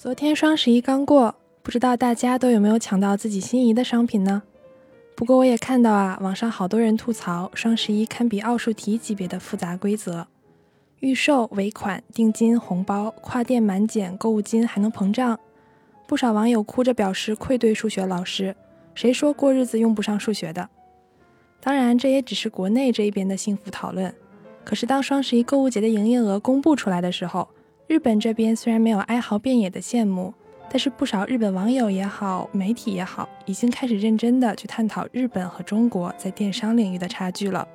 昨天双十一刚过，不知道大家都有没有抢到自己心仪的商品呢？不过我也看到啊，网上好多人吐槽双十一堪比奥数题级别的复杂规则，预售、尾款、定金、红包、跨店满减、购物金还能膨胀。不少网友哭着表示愧对数学老师，谁说过日子用不上数学的？当然，这也只是国内这一边的幸福讨论。可是当双十一购物节的营业额公布出来的时候，日本这边虽然没有哀嚎遍野的羡慕，但是不少日本网友也好，媒体也好，已经开始认真的去探讨日本和中国在电商领域的差距了。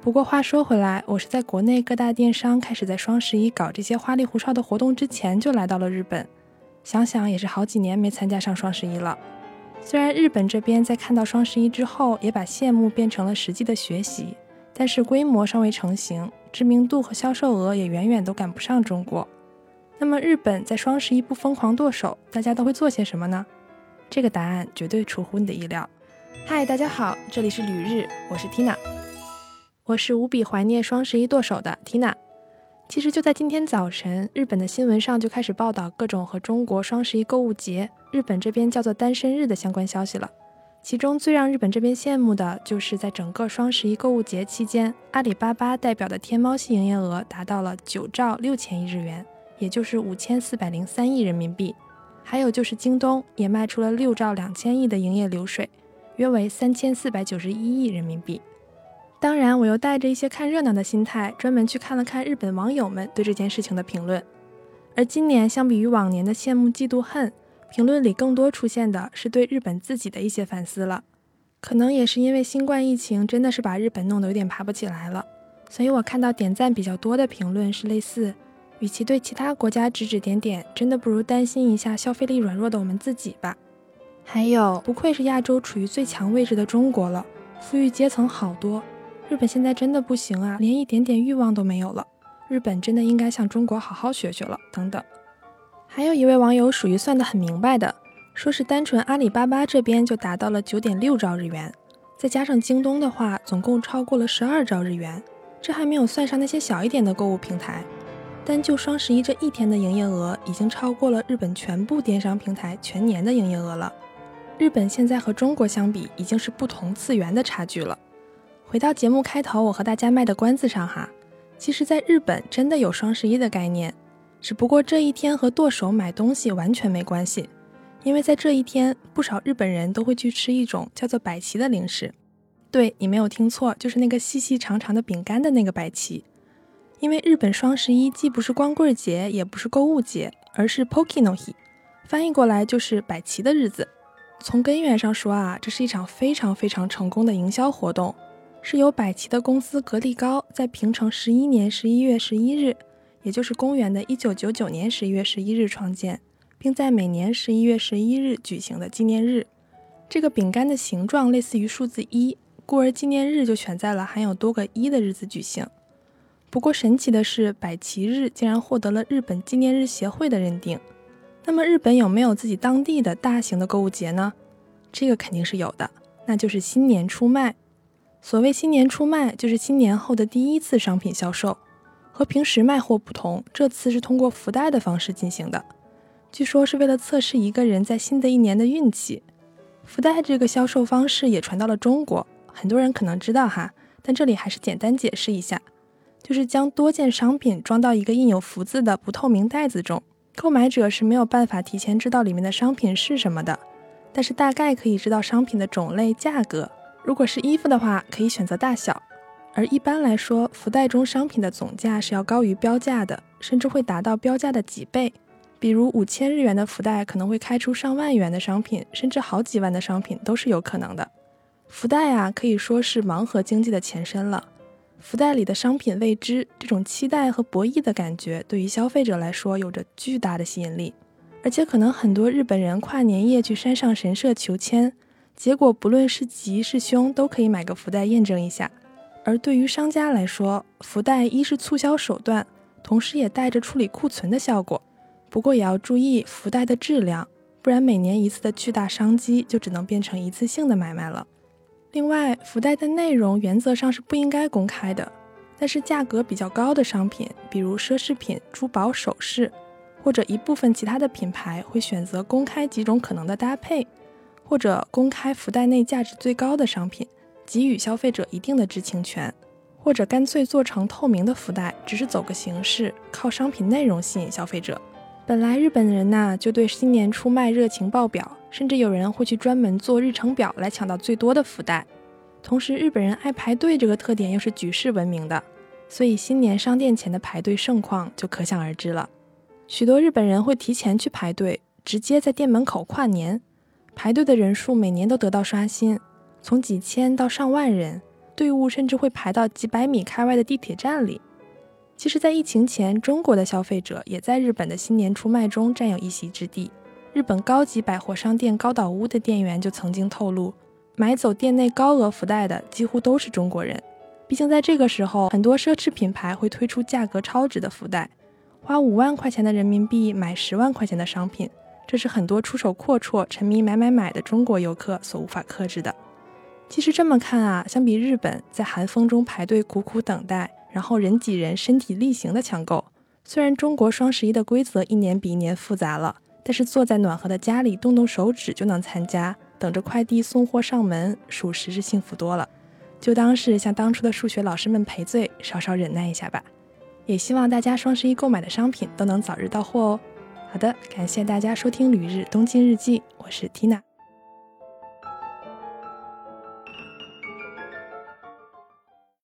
不过话说回来，我是在国内各大电商开始在双十一搞这些花里胡哨的活动之前就来到了日本，想想也是好几年没参加上双十一了。虽然日本这边在看到双十一之后，也把羡慕变成了实际的学习，但是规模尚未成型。知名度和销售额也远远都赶不上中国。那么日本在双十一不疯狂剁手，大家都会做些什么呢？这个答案绝对出乎你的意料。嗨，大家好，这里是旅日，我是 Tina。我是无比怀念双十一剁手的 Tina。其实就在今天早晨，日本的新闻上就开始报道各种和中国双十一购物节，日本这边叫做单身日的相关消息了。其中最让日本这边羡慕的就是在整个双十一购物节期间，阿里巴巴代表的天猫系营业额达到了九兆六千亿日元，也就是五千四百零三亿人民币。还有就是京东也卖出了六兆两千亿的营业流水，约为三千四百九十一亿人民币。当然，我又带着一些看热闹的心态，专门去看了看日本网友们对这件事情的评论。而今年相比于往年的羡慕、嫉妒、恨。评论里更多出现的是对日本自己的一些反思了，可能也是因为新冠疫情真的是把日本弄得有点爬不起来了，所以我看到点赞比较多的评论是类似，与其对其他国家指指点点，真的不如担心一下消费力软弱的我们自己吧。还有，不愧是亚洲处于最强位置的中国了，富裕阶层好多，日本现在真的不行啊，连一点点欲望都没有了，日本真的应该向中国好好学学了，等等。还有一位网友属于算得很明白的，说是单纯阿里巴巴这边就达到了九点六兆日元，再加上京东的话，总共超过了十二兆日元。这还没有算上那些小一点的购物平台，单就双十一这一天的营业额，已经超过了日本全部电商平台全年的营业额了。日本现在和中国相比，已经是不同次元的差距了。回到节目开头，我和大家卖的关子上哈，其实在日本真的有双十一的概念。只不过这一天和剁手买东西完全没关系，因为在这一天，不少日本人都会去吃一种叫做百奇的零食。对你没有听错，就是那个细细长长的饼干的那个百奇。因为日本双十一既不是光棍节，也不是购物节，而是 Poki no Hi，翻译过来就是百奇的日子。从根源上说啊，这是一场非常非常成功的营销活动，是由百奇的公司格力高在平成十一年十一月十一日。也就是公元的一九九九年十一月十一日创建，并在每年十一月十一日举行的纪念日。这个饼干的形状类似于数字一，故而纪念日就选在了含有多个一的日子举行。不过神奇的是，百奇日竟然获得了日本纪念日协会的认定。那么日本有没有自己当地的大型的购物节呢？这个肯定是有的，那就是新年出卖。所谓新年出卖，就是新年后的第一次商品销售。和平时卖货不同，这次是通过福袋的方式进行的。据说是为了测试一个人在新的一年的运气。福袋这个销售方式也传到了中国，很多人可能知道哈，但这里还是简单解释一下，就是将多件商品装到一个印有福字的不透明袋子中，购买者是没有办法提前知道里面的商品是什么的，但是大概可以知道商品的种类、价格。如果是衣服的话，可以选择大小。而一般来说，福袋中商品的总价是要高于标价的，甚至会达到标价的几倍。比如五千日元的福袋可能会开出上万元的商品，甚至好几万的商品都是有可能的。福袋啊，可以说是盲盒经济的前身了。福袋里的商品未知，这种期待和博弈的感觉，对于消费者来说有着巨大的吸引力。而且可能很多日本人跨年夜去山上神社求签，结果不论是吉是凶，都可以买个福袋验证一下。而对于商家来说，福袋一是促销手段，同时也带着处理库存的效果。不过也要注意福袋的质量，不然每年一次的巨大商机就只能变成一次性的买卖了。另外，福袋的内容原则上是不应该公开的，但是价格比较高的商品，比如奢侈品、珠宝首饰，或者一部分其他的品牌会选择公开几种可能的搭配，或者公开福袋内价值最高的商品，给予消费者一定的知情权，或者干脆做成透明的福袋，只是走个形式，靠商品内容吸引消费者。本来日本人呐就对新年出卖热情爆表，甚至有人会去专门做日程表来抢到最多的福袋。同时，日本人爱排队这个特点又是举世闻名的，所以新年商店前的排队盛况就可想而知了。许多日本人会提前去排队，直接在店门口跨年。排队的人数每年都得到刷新，从几千到上万人，队伍甚至会排到几百米开外的地铁站里。其实，在疫情前，中国的消费者也在日本的新年出卖中占有一席之地。日本高级百货商店高岛屋的店员就曾经透露。买走店内高额福袋的几乎都是中国人，毕竟在这个时候，很多奢侈品牌会推出价格超值的福袋，花五万块钱的人民币买十万块钱的商品，这是很多出手阔绰、沉迷买买买的中国游客所无法克制的。其实这么看啊，相比日本在寒风中排队苦苦等待，然后人挤人、身体力行的抢购，虽然中国双十一的规则一年比一年复杂了，但是坐在暖和的家里动动手指就能参加。等着快递送货上门，属实是幸福多了。就当是向当初的数学老师们赔罪，稍稍忍耐一下吧。也希望大家双十一购买的商品都能早日到货哦。好的，感谢大家收听《旅日东京日记》，我是缇娜。